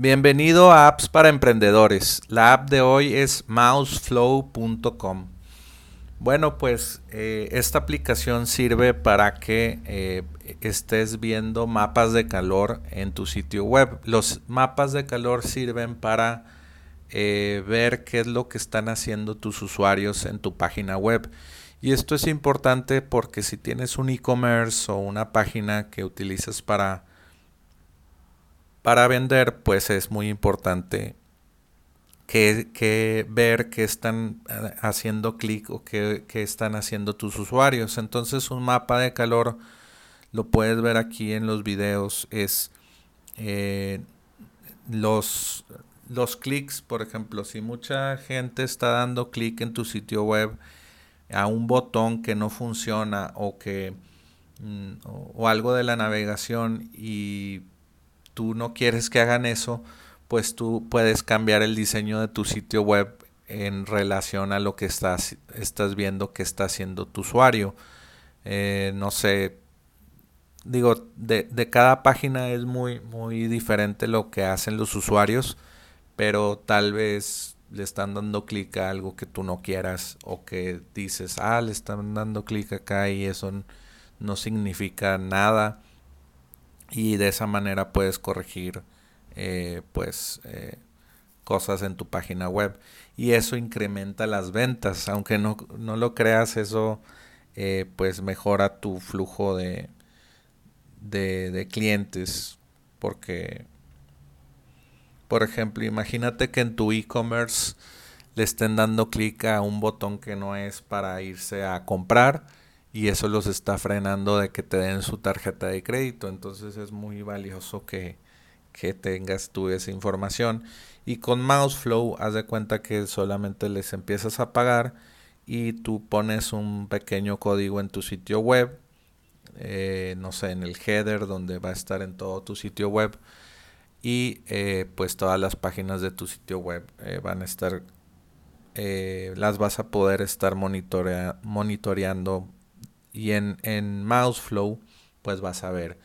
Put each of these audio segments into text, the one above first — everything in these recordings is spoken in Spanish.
Bienvenido a Apps para Emprendedores. La app de hoy es mouseflow.com. Bueno, pues eh, esta aplicación sirve para que eh, estés viendo mapas de calor en tu sitio web. Los mapas de calor sirven para eh, ver qué es lo que están haciendo tus usuarios en tu página web. Y esto es importante porque si tienes un e-commerce o una página que utilizas para para vender, pues es muy importante que, ver qué están eh, haciendo clic o qué, están haciendo tus usuarios. Entonces un mapa de calor, lo puedes ver aquí en los videos, es eh, los, los clics, por ejemplo, si mucha gente está dando clic en tu sitio web a un botón que no funciona o que mm, o algo de la navegación y tú no quieres que hagan eso, pues tú puedes cambiar el diseño de tu sitio web en relación a lo que estás, estás viendo que está haciendo tu usuario. Eh, no sé, digo, de, cada página es muy, muy diferente lo que hacen los usuarios, pero tal vez le están dando clic a algo que tú no quieras o que dices, ah, le están dando clic acá y eso no significa nada y de esa manera puedes corregir eh, pues eh, cosas en tu página web. Y eso incrementa las ventas. Aunque no, lo creas eso eh, pues mejora tu flujo de, de, de clientes. Porque por ejemplo imagínate que en tu e-commerce le estén dando clic a un botón que no es para irse a comprar y eso los está frenando de que te den su tarjeta de crédito. Entonces es muy valioso que, tengas tú esa información. Y con Mouseflow, haz de cuenta que solamente les empiezas a pagar y tú pones un pequeño código en tu sitio web, eh, no sé, en el header donde va a estar en todo tu sitio web. Y eh, pues todas las páginas de tu sitio web eh, van a estar, las vas a poder estar monitoreando y en, en Mouseflow, pues vas a ver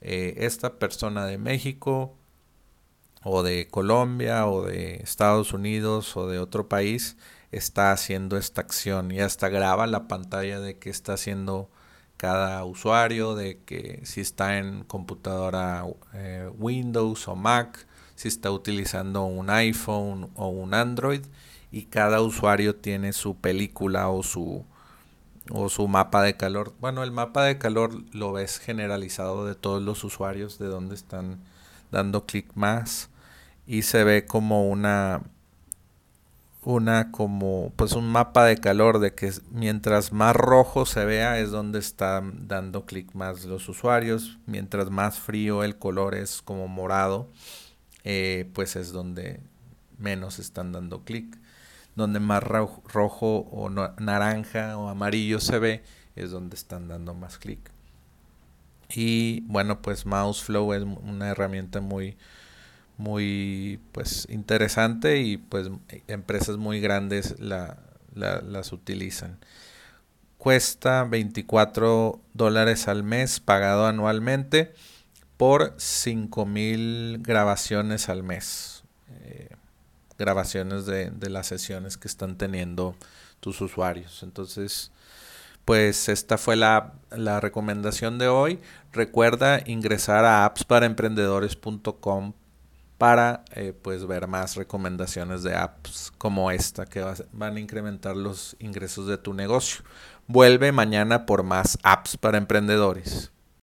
eh, esta persona de México o de Colombia o de Estados Unidos o de otro país está haciendo esta acción y hasta graba la pantalla de qué está haciendo cada usuario, de que si está en computadora eh, Windows o Mac, si está utilizando un iPhone o un Android y cada usuario tiene su película o su o su mapa de calor. Bueno, el mapa de calor lo ves generalizado de todos los usuarios, de dónde están dando clic más y se ve como una una como pues un mapa de calor de que mientras más rojo se vea es donde están dando clic más los usuarios mientras más frío el color es como morado eh, pues es donde menos están dando clic donde más rojo o naranja o amarillo se ve, es donde están dando más clic. Y bueno, pues Mouseflow es una herramienta muy, muy pues interesante y pues empresas muy grandes la, las utilizan. Cuesta 24 dólares al mes pagado anualmente por 5000 grabaciones al mes. Eh, grabaciones de, las sesiones que están teniendo tus usuarios. Entonces, pues esta fue la, recomendación de hoy. Recuerda ingresar a appsparaemprendedores.com para eh, pues ver más recomendaciones de apps como esta que van a incrementar los ingresos de tu negocio. Vuelve mañana por más apps para emprendedores.